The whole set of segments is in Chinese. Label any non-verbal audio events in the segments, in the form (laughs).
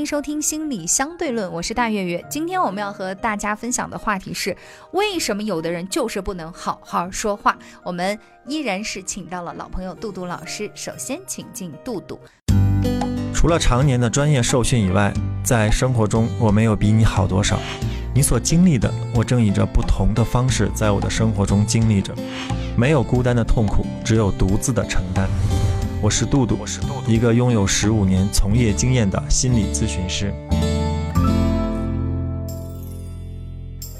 迎收听心理相对论，我是大月月。今天我们要和大家分享的话题是：为什么有的人就是不能好好说话？我们依然是请到了老朋友杜杜老师。首先，请进杜杜。除了常年的专业受训以外，在生活中我没有比你好多少。你所经历的，我正以着不同的方式在我的生活中经历着。没有孤单的痛苦，只有独自的承担。我是杜杜，我是杜杜，一个拥有十五年从业经验的心理咨询师。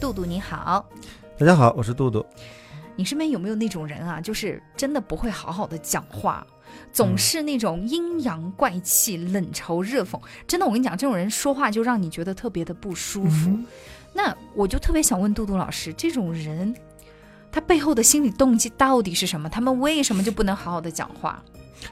杜杜你好，大家好，我是杜杜。你身边有没有那种人啊？就是真的不会好好的讲话，总是那种阴阳怪气、冷嘲热讽。真的，我跟你讲，这种人说话就让你觉得特别的不舒服。那我就特别想问杜杜老师，这种人他背后的心理动机到底是什么？他们为什么就不能好好的讲话？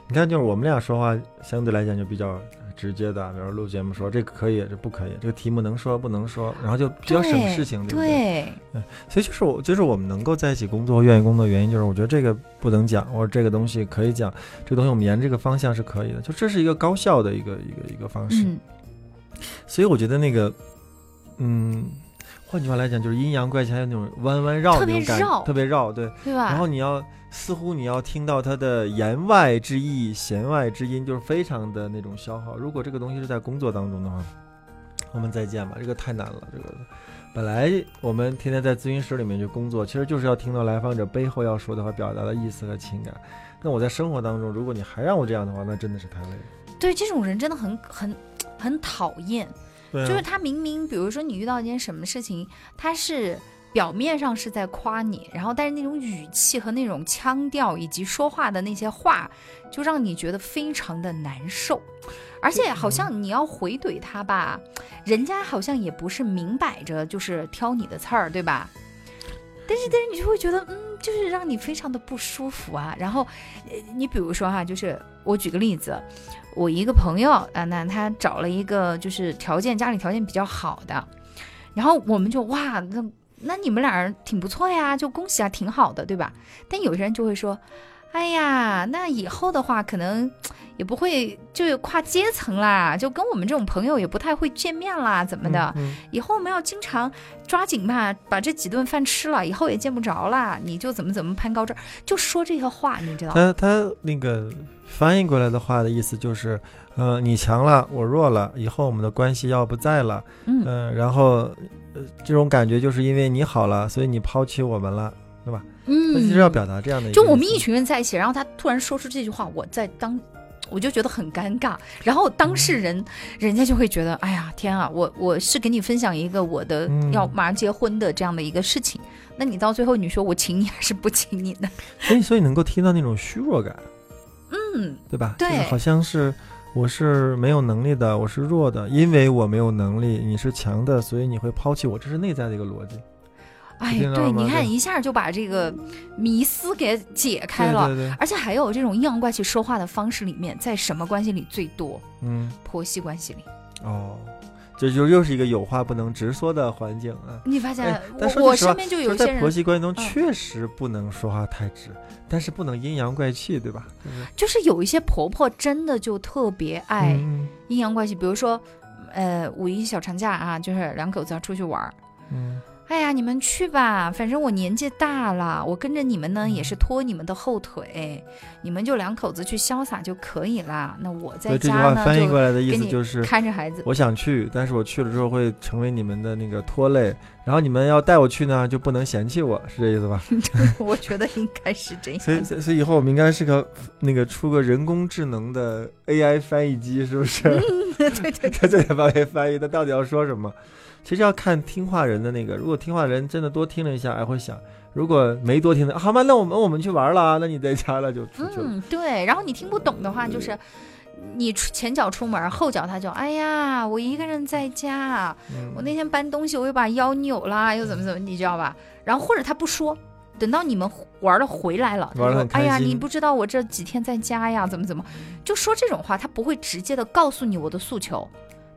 你看，就是我们俩说话相对来讲就比较直接的，比如录节目说这个可以，这不可以，这个题目能说不能说，然后就比较省事情，对不对？对，所以就是我，就是我们能够在一起工作，愿意工作的原因，就是我觉得这个不能讲，或者这个东西可以讲，这个东西我们沿这个方向是可以的，就这是一个高效的一个一个一个方式。所以我觉得那个，嗯。换句话来讲，就是阴阳怪气，还有那种弯弯绕那种感觉，特别绕，对，对吧？然后你要似乎你要听到他的言外之意、弦外之音，就是非常的那种消耗。如果这个东西是在工作当中的话，我们再见吧，这个太难了。这个本来我们天天在咨询室里面去工作，其实就是要听到来访者背后要说的话、表达的意思和情感。那我在生活当中，如果你还让我这样的话，那真的是太累了。对，这种人真的很很很讨厌。就是他明明，比如说你遇到一件什么事情，他是表面上是在夸你，然后但是那种语气和那种腔调以及说话的那些话，就让你觉得非常的难受，而且好像你要回怼他吧，人家好像也不是明摆着就是挑你的刺儿，对吧？但是但是你就会觉得，嗯，就是让你非常的不舒服啊。然后，你比如说哈，就是我举个例子。我一个朋友啊，那他找了一个就是条件家里条件比较好的，然后我们就哇，那那你们俩人挺不错呀，就恭喜啊，挺好的，对吧？但有些人就会说，哎呀，那以后的话可能也不会就跨阶层啦，就跟我们这种朋友也不太会见面啦，怎么的？以后我们要经常抓紧吧，把这几顿饭吃了，以后也见不着啦，你就怎么怎么攀高枝，就说这些话，你知道？他他那个。翻译过来的话的意思就是，呃，你强了，我弱了，以后我们的关系要不在了，嗯，然后，呃，这种感觉就是因为你好了，所以你抛弃我们了，对吧？嗯，他其实要表达这样的，就我们一群人在一起，然后他突然说出这句话，我在当，我就觉得很尴尬，然后当事人，人家就会觉得，哎呀，天啊，我我是给你分享一个我的要马上结婚的这样的一个事情，那你到最后你说我请你还是不请你呢？所以，所以能够听到那种虚弱感。嗯，对吧？对，好像是我是没有能力的，我是弱的，因为我没有能力，你是强的，所以你会抛弃我，这是内在的一个逻辑。哎，对，你看一下就把这个迷思给解开了，而且还有这种阴阳怪气说话的方式里面，在什么关系里最多？嗯，婆媳关系里。哦。这就又是一个有话不能直说的环境啊！你发现，我我身边就有些人在婆媳关系中确实不能说话太直，但是不能阴阳怪气，对吧？就是有一些婆婆真的就特别爱阴阳怪气，比如说，呃，五一小长假啊，就是两口子要出去玩儿，嗯。哎呀，你们去吧，反正我年纪大了，我跟着你们呢也是拖你们的后腿，你们就两口子去潇洒就可以了。那我在家呢，翻译过来的意思就是看着孩子。我想去，但是我去了之后会成为你们的那个拖累，然后你们要带我去呢，就不能嫌弃我，是这意思吧？(laughs) (laughs) 我觉得应该是这样。所以，所以以后我们应该是个那个出个人工智能的 AI 翻译机，是不是？对对对，(laughs) 在这里帮你翻译，他到底要说什么？其实要看听话人的那个，如果听话人真的多听了一下，还会想；如果没多听的，好吗？那我们我们去玩了，那你在家了就出去了。嗯，对。然后你听不懂的话，就是你前脚出门，后脚他就哎呀，我一个人在家，我那天搬东西我又把腰扭了，又怎么怎么，你知道吧？然后或者他不说，等到你们玩了回来了，他说哎呀，你不知道我这几天在家呀，怎么怎么，就说这种话，他不会直接的告诉你我的诉求。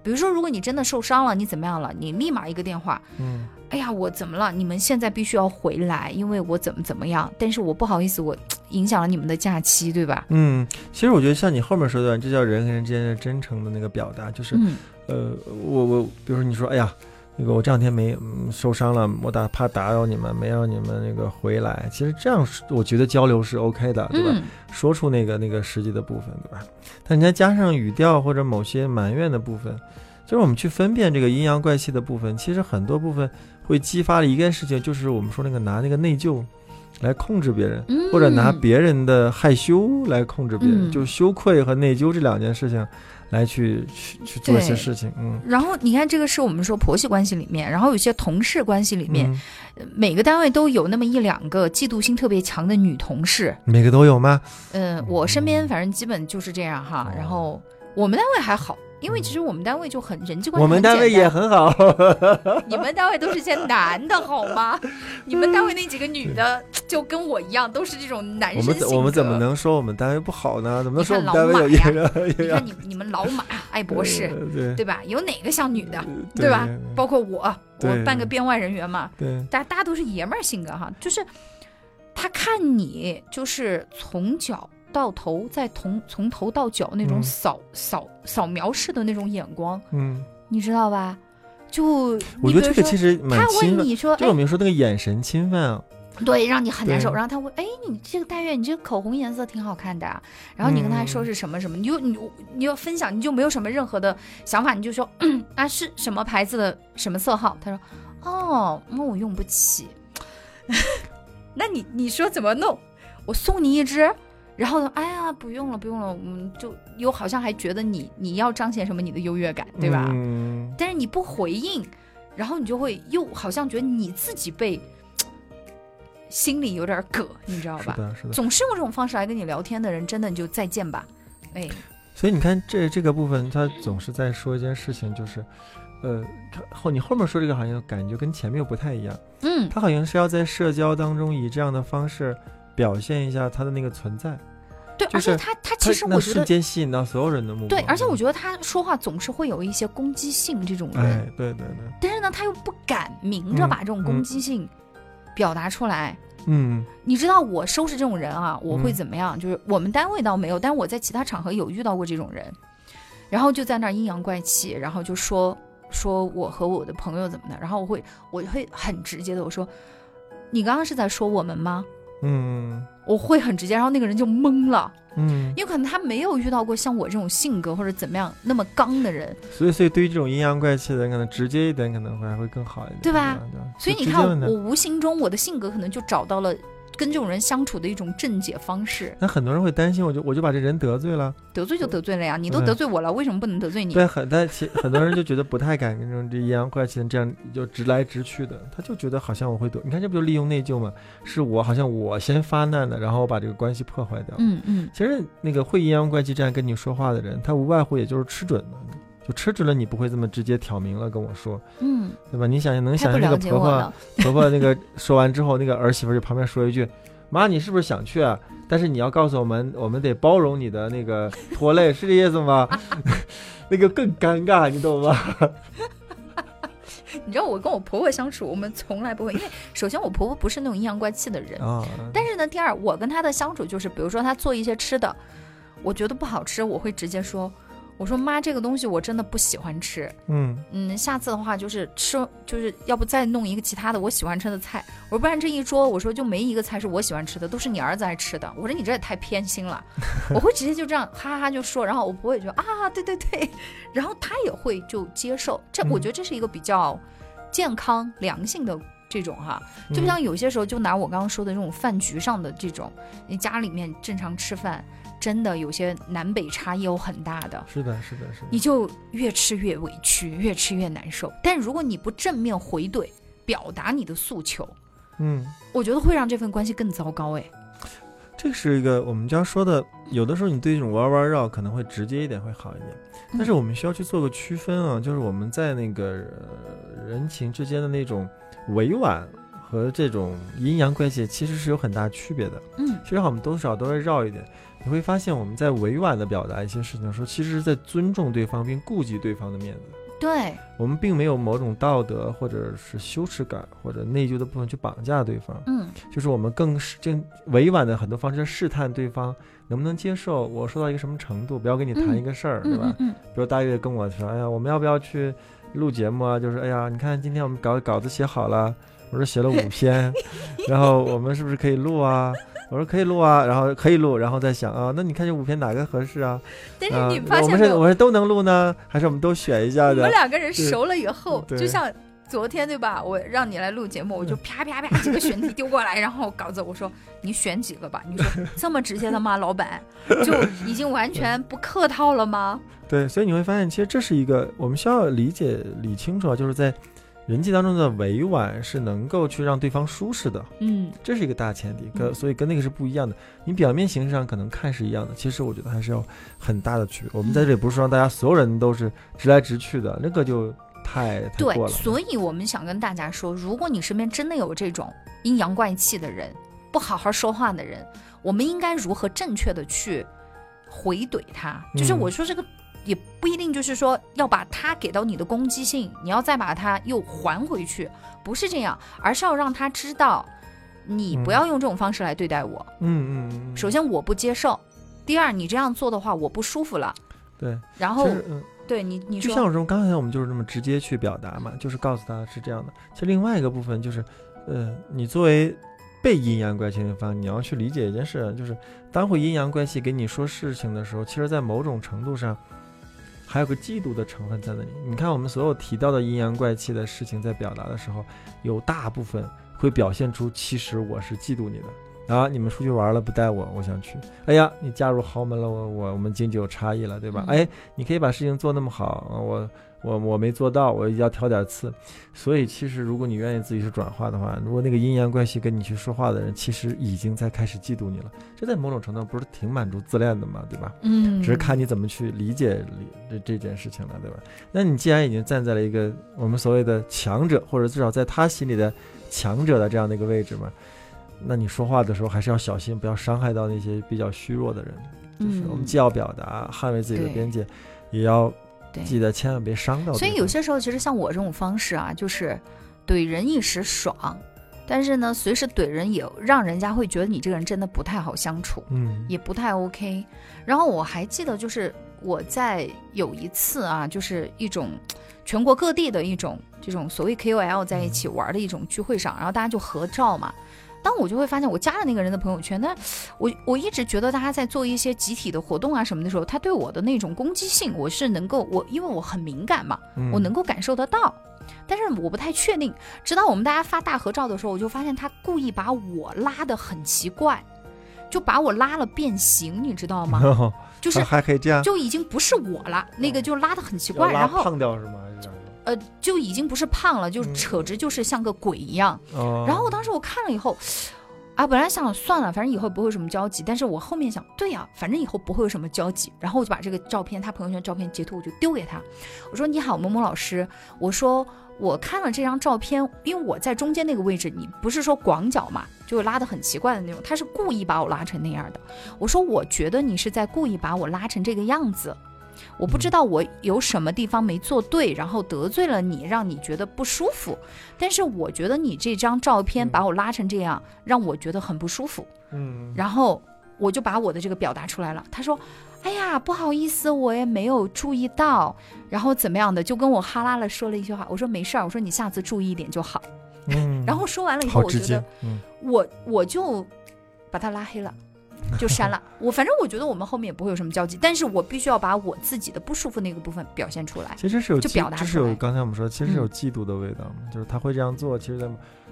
比如说，如果你真的受伤了，你怎么样了？你立马一个电话，嗯，哎呀，我怎么了？你们现在必须要回来，因为我怎么怎么样？但是我不好意思，我影响了你们的假期，对吧？嗯，其实我觉得像你后面说的，这叫人和人之间的真诚的那个表达，就是，呃，我我，比如说你说，哎呀。那个我这两天没受伤了，我打怕打扰你们，没让你们那个回来。其实这样我觉得交流是 OK 的，对吧？说出那个那个实际的部分，对吧？但你再加上语调或者某些埋怨的部分，就是我们去分辨这个阴阳怪气的部分，其实很多部分会激发了一件事情，就是我们说那个拿那个内疚来控制别人，或者拿别人的害羞来控制别人，就羞愧和内疚这两件事情。来去去去做一些事情，嗯。然后你看，这个是我们说婆媳关系里面，然后有些同事关系里面，每个单位都有那么一两个嫉妒心特别强的女同事。每个都有吗？嗯，我身边反正基本就是这样哈。然后我们单位还好。因为其实我们单位就很人际关系，我们单位也很好。(laughs) 你们单位都是些男的好吗？(laughs) 你们单位那几个女的就跟我一样，都是这种男生性格。我们我们怎么能说我们单位不好呢？怎么能说我们单位有一个？你看你你们老马爱博士，对对吧？有哪个像女的，对吧？包括我，我半个编外人员嘛，对，大大家都是爷们儿性格哈，就是他看你就是从脚。到头再从从头到脚那种扫扫扫描式的那种眼光，嗯，你知道吧？就我觉得这个其实蛮侵犯。就我们说那个眼神侵犯啊，对，让你很难受。然后他问：“哎，你这个戴月，你这个口红颜色挺好看的。”然后你跟他说是什么什么，你就你你要分享，你就没有什么任何的想法，你就说啊是什么牌子的什么色号？他说：“哦，那我用不起。(laughs) ”那你你说怎么弄？我送你一支。然后呢？哎呀，不用了，不用了，我们就又好像还觉得你你要彰显什么你的优越感，对吧？嗯。但是你不回应，然后你就会又好像觉得你自己被心里有点膈，你知道吧？是的，是的。总是用这种方式来跟你聊天的人，真的你就再见吧，哎。所以你看这这个部分，他总是在说一件事情，就是，呃，后你后面说这个好像感觉跟前面又不太一样。嗯。他好像是要在社交当中以这样的方式。表现一下他的那个存在，对，而且他他其实我觉得瞬间吸引到所有人的目光，对，而且我觉得他说话总是会有一些攻击性，这种人，对对对，但是呢，他又不敢明着把这种攻击性表达出来，嗯，你知道我收拾这种人啊，我会怎么样？就是我们单位倒没有，但是我在其他场合有遇到过这种人，然后就在那阴阳怪气，然后就说说我和我的朋友怎么的，然后我会我会很直接的我说，你刚刚是在说我们吗？嗯，我会很直接，然后那个人就懵了，嗯，因为可能他没有遇到过像我这种性格或者怎么样那么刚的人，所以，所以对于这种阴阳怪气的人，可能直接一点可能会还会更好一点，对吧？对所以你看，我无形中我的性格可能就找到了。跟这种人相处的一种正解方式，那很多人会担心，我就我就把这人得罪了，得罪就得罪了呀，你都得罪我了，为什么不能得罪你？对，很但其很多人就觉得不太敢跟这种这阴阳怪气的这样就直来直去的，他就觉得好像我会得，你看这不就利用内疚吗？是我好像我先发难的，然后我把这个关系破坏掉。嗯嗯，其实那个会阴阳怪气这样跟你说话的人，他无外乎也就是吃准了。就吃准了，你不会这么直接挑明了跟我说，嗯，对吧？你想能想象那个婆婆，婆婆那个说完之后，那个儿媳妇就旁边说一句：“妈，你是不是想去啊？但是你要告诉我们，我们得包容你的那个拖累，是这意思吗？” (laughs) 那个更尴尬，你懂吗？(laughs) 你知道我跟我婆婆相处，我们从来不会，因为首先我婆婆不是那种阴阳怪气的人啊。但是呢，第二，我跟她的相处就是，比如说她做一些吃的，我觉得不好吃，我会直接说。我说妈，这个东西我真的不喜欢吃。嗯嗯，下次的话就是吃，就是要不再弄一个其他的我喜欢吃的菜。我说不然这一桌，我说就没一个菜是我喜欢吃的，都是你儿子爱吃的。我说你这也太偏心了。我会直接就这样哈哈哈就说，然后我婆婆也觉得啊，对对对，然后他也会就接受。这我觉得这是一个比较健康良性的这种哈，就不像有些时候就拿我刚刚说的这种饭局上的这种，你家里面正常吃饭。真的有些南北差异有很大的，是的，是的，是的，你就越吃越委屈，越吃越难受。但如果你不正面回怼，表达你的诉求，嗯，我觉得会让这份关系更糟糕。哎，这是一个我们家说的有的时候你对这种弯弯绕可能会直接一点会好一点，但是我们需要去做个区分啊，就是我们在那个人情之间的那种委婉和这种阴阳怪气其实是有很大区别的。嗯，其实我们多少都会绕一点。你会发现我们在委婉的表达一些事情的时候，其实是在尊重对方并顾及对方的面子。对，我们并没有某种道德或者是羞耻感或者内疚的部分去绑架对方。嗯，就是我们更是更委婉的很多方式试探对方能不能接受我说到一个什么程度，不要跟你谈一个事儿，对吧？嗯，比如大月跟我说：“哎呀，我们要不要去录节目啊？”就是哎呀，你看今天我们稿稿子写好了，我说写了五 (laughs) 篇，然后我们是不是可以录啊？我说可以录啊，然后可以录，然后再想啊，那你看这五篇哪个合适啊？但是你发现我们是我们都能录呢，还是我们都选一下的？我们两个人熟了以后，就像昨天对吧？我让你来录节目，我就啪啪啪几个选题丢过来，然后稿子我说你选几个吧。(laughs) 你说这么直接的吗？老板就已经完全不客套了吗？(laughs) 对，所以你会发现，其实这是一个我们需要理解理清楚，就是在。人际当中的委婉是能够去让对方舒适的，嗯，这是一个大前提，跟所以跟那个是不一样的。你表面形式上可能看是一样的，其实我觉得还是有很大的区别。我们在这里不是说让大家所有人都是直来直去的，那个就太。对，所以我们想跟大家说，如果你身边真的有这种阴阳怪气的人，不好好说话的人，我们应该如何正确的去回怼他？就是我说这个。也不一定就是说要把他给到你的攻击性，你要再把他又还回去，不是这样，而是要让他知道，你不要用这种方式来对待我。嗯嗯。首先我不接受，第二你这样做的话我不舒服了。对。然后，对你你说，就像我说刚才我们就是这么直接去表达嘛，就是告诉他是这样的。其实另外一个部分就是，呃，你作为被阴阳怪气那方，你要去理解一件事，就是当会阴阳怪气给你说事情的时候，其实在某种程度上。还有个嫉妒的成分在那里。你看，我们所有提到的阴阳怪气的事情，在表达的时候，有大部分会表现出，其实我是嫉妒你的啊！你们出去玩了不带我，我想去。哎呀，你嫁入豪门了，我我我们经济有差异了，对吧？哎，你可以把事情做那么好，我。我我没做到，我要挑点刺，所以其实如果你愿意自己去转化的话，如果那个阴阳怪气跟你去说话的人，其实已经在开始嫉妒你了，这在某种程度不是挺满足自恋的嘛，对吧？嗯，只是看你怎么去理解这这件事情了，对吧？那你既然已经站在了一个我们所谓的强者，或者至少在他心里的强者的这样的一个位置嘛，那你说话的时候还是要小心，不要伤害到那些比较虚弱的人。就是我们既要表达，捍卫自己的边界，也要。记得千万别伤到。所以有些时候，其实像我这种方式啊，就是怼人一时爽，但是呢，随时怼人也让人家会觉得你这个人真的不太好相处，嗯，也不太 OK。然后我还记得，就是我在有一次啊，就是一种全国各地的一种这种所谓 KOL 在一起玩的一种聚会上，然后大家就合照嘛。当我就会发现，我加了那个人的朋友圈，但我我一直觉得大家在做一些集体的活动啊什么的时候，他对我的那种攻击性，我是能够我因为我很敏感嘛，我能够感受得到，但是我不太确定。直到我们大家发大合照的时候，我就发现他故意把我拉的很奇怪，就把我拉了变形，你知道吗？(laughs) 就是还可以这样，就已经不是我了，那个就拉的很奇怪，然后胖掉是吗？呃，就已经不是胖了，就扯直，就是像个鬼一样。然后我当时我看了以后，啊，本来想算了，反正以后不会有什么交集。但是我后面想，对呀，反正以后不会有什么交集。然后我就把这个照片，他朋友圈照片截图，我就丢给他。我说：“你好，某某老师。”我说：“我看了这张照片，因为我在中间那个位置，你不是说广角嘛，就拉的很奇怪的那种。他是故意把我拉成那样的。我说：我觉得你是在故意把我拉成这个样子。”我不知道我有什么地方没做对，然后得罪了你，让你觉得不舒服。但是我觉得你这张照片把我拉成这样，让我觉得很不舒服。嗯，然后我就把我的这个表达出来了。他说：“哎呀，不好意思，我也没有注意到。”然后怎么样的，就跟我哈拉了说了一句话。我说：“没事儿，我说你下次注意一点就好。”嗯，然后说完了以后，我觉得，我我就把他拉黑了。就删了我，反正我觉得我们后面也不会有什么交集，但是我必须要把我自己的不舒服那个部分表现出来。其实是有就表达出来，这是有刚才我们说，其实是有嫉妒的味道嘛，就是他会这样做，其实在，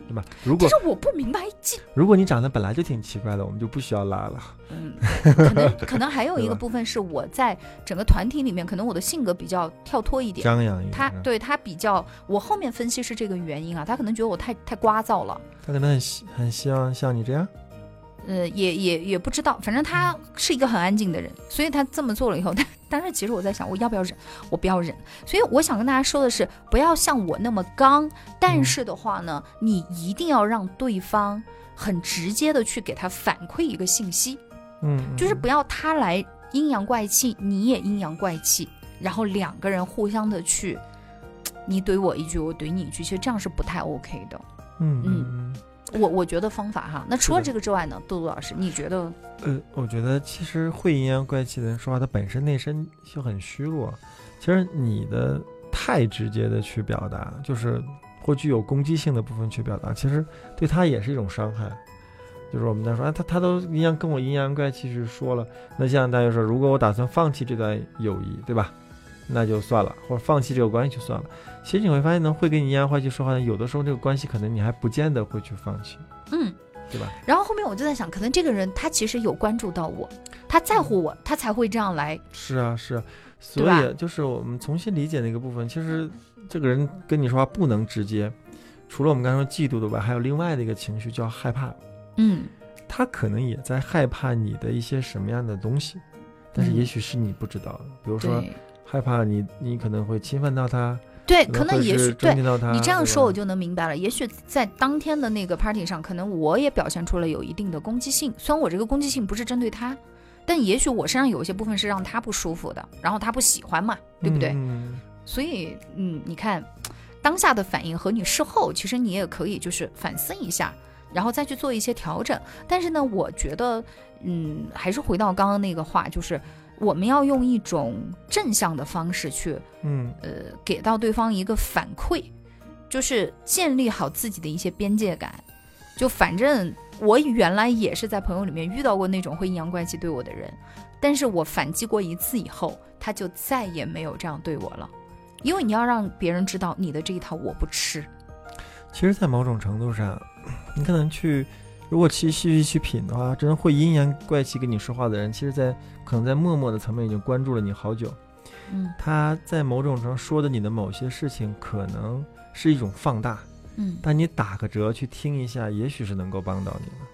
对吧？如果其实我不明白嫉，如果你长得本来就挺奇怪的，我们就不需要拉了。嗯，可能可能还有一个部分是我在整个团体里面，可能我的性格比较跳脱一点，张扬一点。他对他比较，我后面分析是这个原因啊，他可能觉得我太太聒噪了。他可能很希很希望像你这样。呃，也也也不知道，反正他是一个很安静的人，所以他这么做了以后，(laughs) 但但是其实我在想，我要不要忍？我不要忍。所以我想跟大家说的是，不要像我那么刚，但是的话呢，你一定要让对方很直接的去给他反馈一个信息，嗯，就是不要他来阴阳怪气，你也阴阳怪气，然后两个人互相的去，你怼我一句，我怼你一句，其实这样是不太 OK 的。嗯嗯。我我觉得方法哈，那除了这个之外呢，杜杜老师，你觉得？呃，我觉得其实会阴阳怪气的人说话，他本身内心就很虚弱。其实你的太直接的去表达，就是或具有攻击性的部分去表达，其实对他也是一种伤害。就是我们在说，啊，他他都阴阳跟我阴阳怪气去说了，那像大家说，如果我打算放弃这段友谊，对吧？那就算了，或者放弃这个关系就算了。其实你会发现呢，会跟你阴阳怪气说话的，有的时候这个关系可能你还不见得会去放弃，嗯，对吧？然后后面我就在想，可能这个人他其实有关注到我，他在乎我，他才会这样来。是啊，是啊，所以就是我们重新理解那个部分。其实这个人跟你说话不能直接，除了我们刚才说嫉妒的外，还有另外的一个情绪叫害怕。嗯，他可能也在害怕你的一些什么样的东西，但是也许是你不知道的，比如说害怕你，你可能会侵犯到他。对，可能也许对你这样说，我就能明白了。也许在当天的那个 party 上，可能我也表现出了有一定的攻击性。虽然我这个攻击性不是针对他，但也许我身上有一些部分是让他不舒服的，然后他不喜欢嘛，对不对？所以，嗯，你看当下的反应和你事后，其实你也可以就是反思一下，然后再去做一些调整。但是呢，我觉得，嗯，还是回到刚刚那个话，就是。我们要用一种正向的方式去，嗯，呃，给到对方一个反馈，就是建立好自己的一些边界感。就反正我原来也是在朋友里面遇到过那种会阴阳怪气对我的人，但是我反击过一次以后，他就再也没有这样对我了。因为你要让别人知道你的这一套我不吃。其实，在某种程度上，你可能去。如果去细细去品的话，真的会阴阳怪气跟你说话的人，其实，在可能在默默的层面已经关注了你好久。嗯，他在某种程度说的你的某些事情，可能是一种放大。嗯，但你打个折去听一下，也许是能够帮到你的。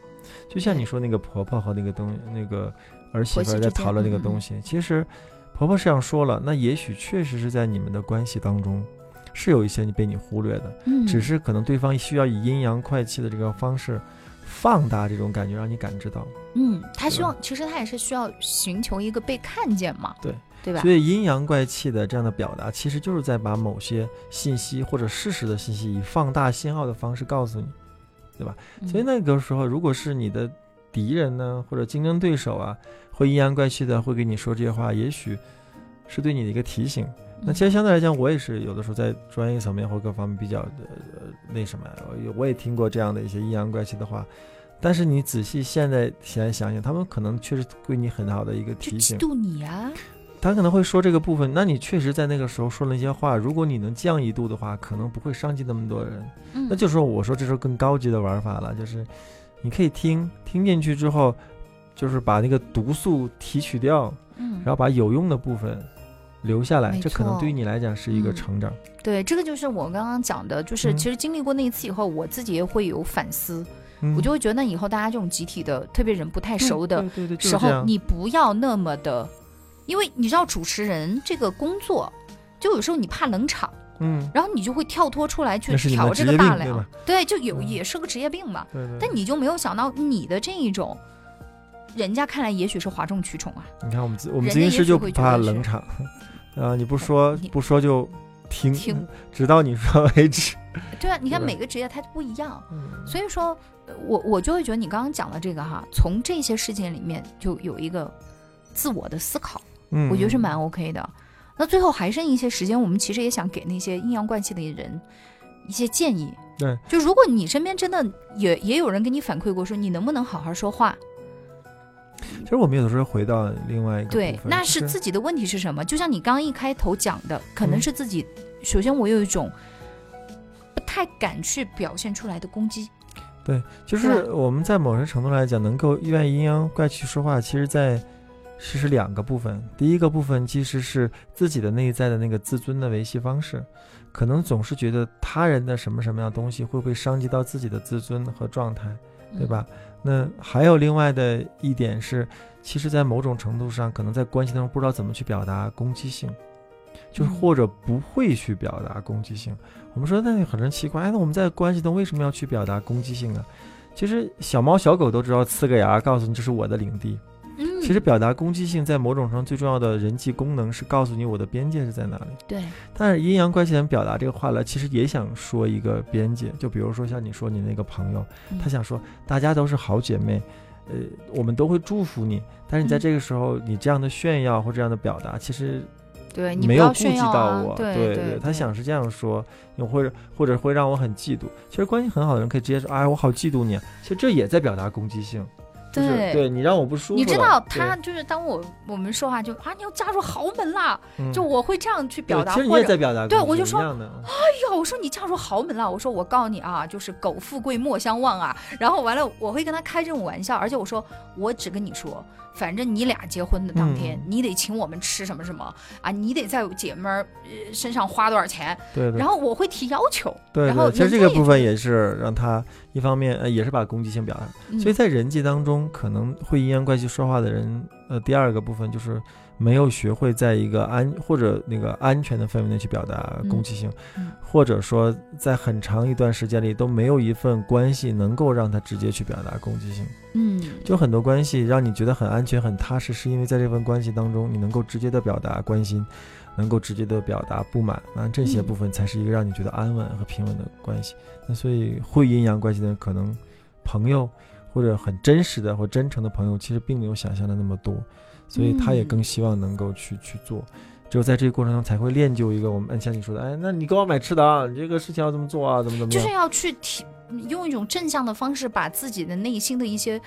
就像你说那个婆婆和那个东那个儿媳妇在讨论那个东西，其实婆婆是这样说了，那也许确实是在你们的关系当中，是有一些你被你忽略的。嗯，只是可能对方需要以阴阳怪气的这个方式。放大这种感觉，让你感知到。嗯，他希望，其实他也是需要寻求一个被看见嘛。对，对吧？所以阴阳怪气的这样的表达，其实就是在把某些信息或者事实的信息以放大信号的方式告诉你，对吧？所以那个时候，如果是你的敌人呢，或者竞争对手啊，会阴阳怪气的会给你说这些话，也许是对你的一个提醒。那其实相对来讲，我也是有的时候在专业层面或各方面比较的那什么，我也听过这样的一些阴阳怪气的话。但是你仔细现在现在想想，他们可能确实对你很好的一个提醒。嫉妒你啊！他可能会说这个部分，那你确实在那个时候说了一些话。如果你能降一度的话，可能不会伤及那么多人。嗯，那就是说，我说这是更高级的玩法了，就是你可以听听进去之后，就是把那个毒素提取掉，嗯，然后把有用的部分。留下来，这可能对于你来讲是一个成长。对，这个就是我刚刚讲的，就是其实经历过那一次以后，我自己也会有反思，我就会觉得以后大家这种集体的，特别人不太熟的时候，你不要那么的，因为你知道主持人这个工作，就有时候你怕冷场，嗯，然后你就会跳脱出来去调这个大梁，对，就有也是个职业病嘛。对，但你就没有想到你的这一种，人家看来也许是哗众取宠啊。你看我们我们咨询师就不怕冷场。啊！你不说不说就听，听，直到你说为止。(laughs) 对啊，你看每个职业它不一样，所以说，我我就会觉得你刚刚讲的这个哈，从这些事件里面就有一个自我的思考，嗯，我觉得是蛮 OK 的。那最后还剩一些时间，我们其实也想给那些阴阳怪气的人一些建议。对，就如果你身边真的也也有人给你反馈过，说你能不能好好说话。其实我们有的时候回到另外一个对，那是自己的问题是什么？就像你刚刚一开头讲的，可能是自己。首先，我有一种不太敢去表现出来的攻击。对，就是我们在某些程度来讲，能够愿意阴阳怪气说话，其实在其实两个部分。第一个部分其实是自己的内在的那个自尊的维系方式，可能总是觉得他人的什么什么样东西会不会伤及到自己的自尊和状态。对吧？那还有另外的一点是，其实，在某种程度上，可能在关系当中不知道怎么去表达攻击性，就是或者不会去表达攻击性。我们说，那很人奇怪，哎，那我们在关系中为什么要去表达攻击性呢？其实小猫小狗都知道，呲个牙告诉你这是我的领地。嗯，其实表达攻击性在某种程度最重要的人际功能是告诉你我的边界是在哪里。对。但是阴阳怪气人表达这个话来，其实也想说一个边界。就比如说像你说你那个朋友，他想说大家都是好姐妹，呃，我们都会祝福你。但是你在这个时候，你这样的炫耀或这样的表达，其实对你没有顾及到我。对对对，他想是这样说，或者或者会让我很嫉妒。其实关系很好的人可以直接说，哎，我好嫉妒你。其实这也在表达攻击性。对，对你让我不舒服。你知道他就是当我我们说话就啊，你要嫁入豪门啦，就我会这样去表达。其实你也在表达。对，我就说，哎呀，我说你嫁入豪门了，我说我告诉你啊，就是苟富贵莫相忘啊。然后完了，我会跟他开这种玩笑，而且我说我只跟你说。反正你俩结婚的当天，你得请我们吃什么什么啊？你得在姐妹儿身上花多少钱？对。然后我会提要求。对。然后其实这个部分也是让他一方面呃也是把攻击性表达，所以在人际当中可能会阴阳怪气说话的人，呃，第二个部分就是。没有学会在一个安或者那个安全的氛围内去表达攻击性，或者说在很长一段时间里都没有一份关系能够让他直接去表达攻击性。嗯，就很多关系让你觉得很安全、很踏实，是因为在这份关系当中，你能够直接的表达关心，能够直接的表达不满，那这些部分才是一个让你觉得安稳和平稳的关系。那所以会阴阳关系的人，可能朋友或者很真实的或真诚的朋友，其实并没有想象的那么多。所以他也更希望能够去去做，只有在这个过程中才会练就一个我们像你说的，哎，那你给我买吃的啊，你这个事情要怎么做啊，怎么怎么，就是要去提用一种正向的方式，把自己的内心的一些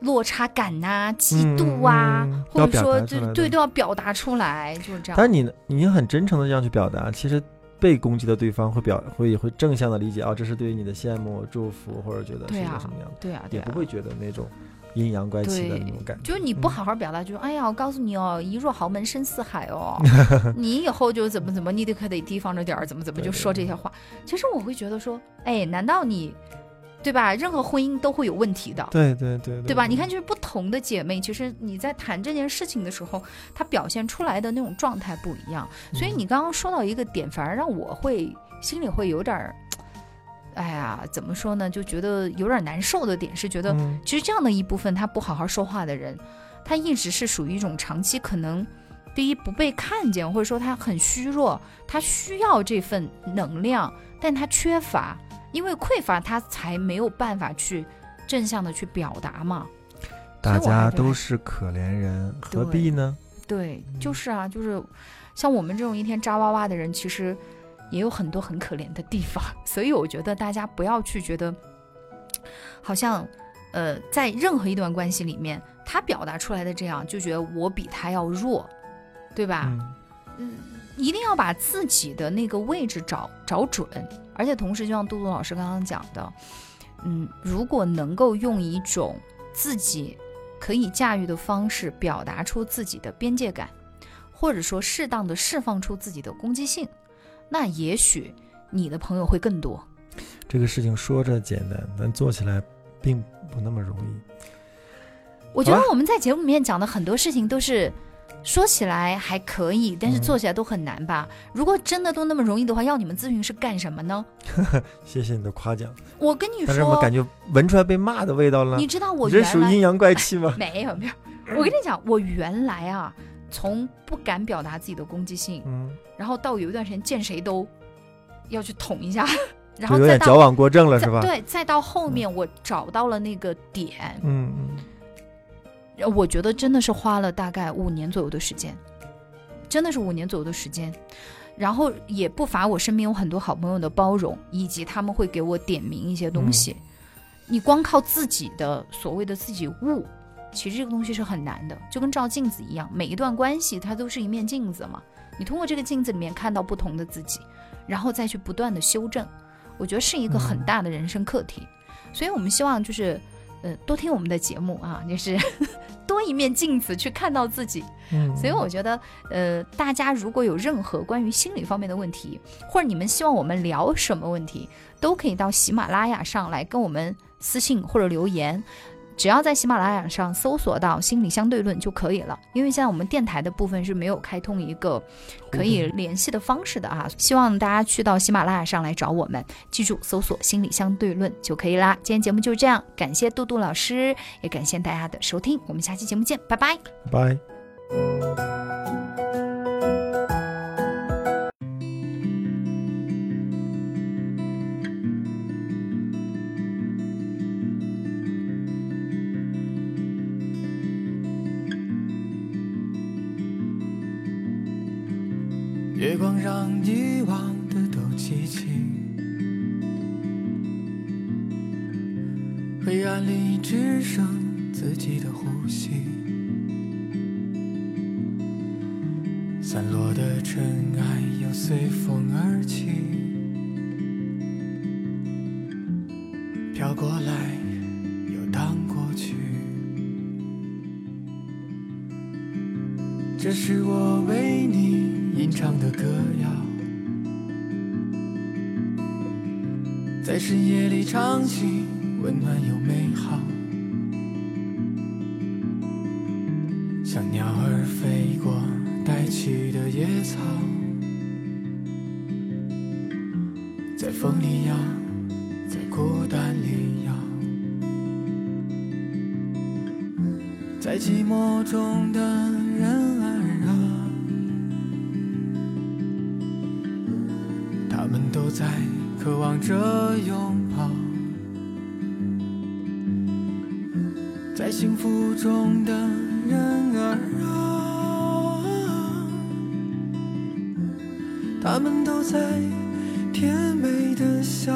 落差感呐、嫉妒啊，或者说对对都要表达出来，就是这样。但是你你很真诚的这样去表达，其实被攻击的对方会表会会正向的理解啊，这是对于你的羡慕、祝福，或者觉得是一个什么样的，对啊，也不会觉得那种。阴阳怪气的那种感觉，就是你不好好表达，就是哎呀，我告诉你哦，一入豪门深似海哦，(laughs) 你以后就怎么怎么，你得可得提防着点儿，怎么怎么就说这些话。其实我会觉得说，哎，难道你，对吧？任何婚姻都会有问题的，对对对，对吧？你看，就是不同的姐妹，其实你在谈这件事情的时候，她表现出来的那种状态不一样。所以你刚刚说到一个点，反而让我会心里会有点儿。哎呀，怎么说呢？就觉得有点难受的点是，觉得其实这样的一部分他不好好说话的人，他一直是属于一种长期可能第一不被看见，或者说他很虚弱，他需要这份能量，但他缺乏，因为匮乏他才没有办法去正向的去表达嘛。大家都是可怜人，何必呢？对，就是啊，就是像我们这种一天扎哇哇的人，其实。也有很多很可怜的地方，(laughs) 所以我觉得大家不要去觉得，好像，呃，在任何一段关系里面，他表达出来的这样，就觉得我比他要弱，对吧？嗯，一定要把自己的那个位置找找准，而且同时，就像杜杜老师刚刚讲的，嗯，如果能够用一种自己可以驾驭的方式表达出自己的边界感，或者说适当的释放出自己的攻击性。那也许你的朋友会更多。这个事情说着简单，但做起来并不那么容易。我觉得我们在节目里面讲的很多事情都是说起来还可以，但是做起来都很难吧？如果真的都那么容易的话，要你们咨询师干什么呢？(laughs) 谢谢你的夸奖。我跟你说，但是我感觉闻出来被骂的味道了。你知道我这属阴阳怪气吗？(laughs) 没有没有，我跟你讲，我原来啊。从不敢表达自己的攻击性，嗯，然后到有一段时间见谁都要去捅一下，然后有点矫枉过正了，是吧？对，再到后面我找到了那个点，嗯嗯，我觉得真的是花了大概五年左右的时间，真的是五年左右的时间，然后也不乏我身边有很多好朋友的包容，以及他们会给我点名一些东西，你光靠自己的所谓的自己悟。其实这个东西是很难的，就跟照镜子一样，每一段关系它都是一面镜子嘛。你通过这个镜子里面看到不同的自己，然后再去不断的修正，我觉得是一个很大的人生课题。所以我们希望就是，呃，多听我们的节目啊，(laughs) 就是 (laughs) 多一面镜子去看到自己。嗯。所以我觉得，呃，大家如果有任何关于心理方面的问题，或者你们希望我们聊什么问题，都可以到喜马拉雅上来跟我们。私信或者留言。只要在喜马拉雅上搜索到“心理相对论”就可以了，因为现在我们电台的部分是没有开通一个可以联系的方式的啊。希望大家去到喜马拉雅上来找我们，记住搜索“心理相对论”就可以啦。今天节目就这样，感谢杜杜老师，也感谢大家的收听，我们下期节目见，拜拜，拜。里只剩自己的呼吸，散落的尘埃又随风而起，飘过来又荡过去，这是我为你。吟唱的歌谣，在深夜里唱起，温暖又美好，像鸟儿飞过带起的野草，在风里摇，在孤单里摇，在寂寞中的人儿啊，他们都。在渴望着幸福中的人儿啊，他们都在甜美的笑。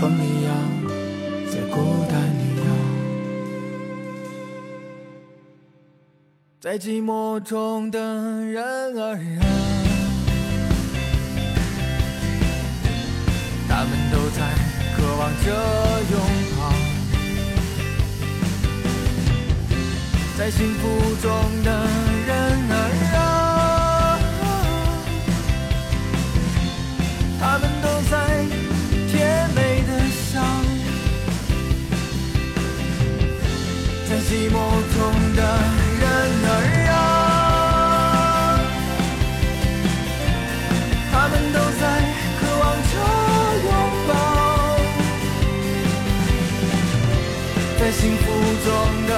风一样，在孤单里摇。在寂寞中的人儿啊，他们都在渴望着拥抱，在幸福中的寂寞中的人儿啊他们都在渴望着拥抱在幸福中的